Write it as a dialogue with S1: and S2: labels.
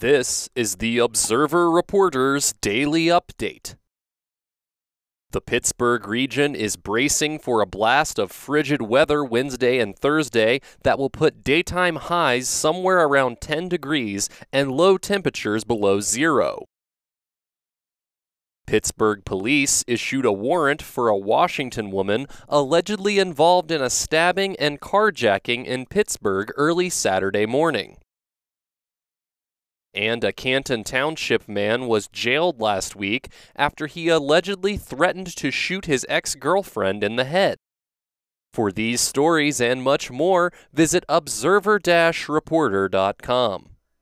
S1: This is the Observer Reporter's Daily Update. The Pittsburgh region is bracing for a blast of frigid weather Wednesday and Thursday that will put daytime highs somewhere around 10 degrees and low temperatures below zero. Pittsburgh police issued a warrant for a Washington woman allegedly involved in a stabbing and carjacking in Pittsburgh early Saturday morning. And a Canton Township man was jailed last week after he allegedly threatened to shoot his ex girlfriend in the head. For these stories and much more, visit observer reporter.com.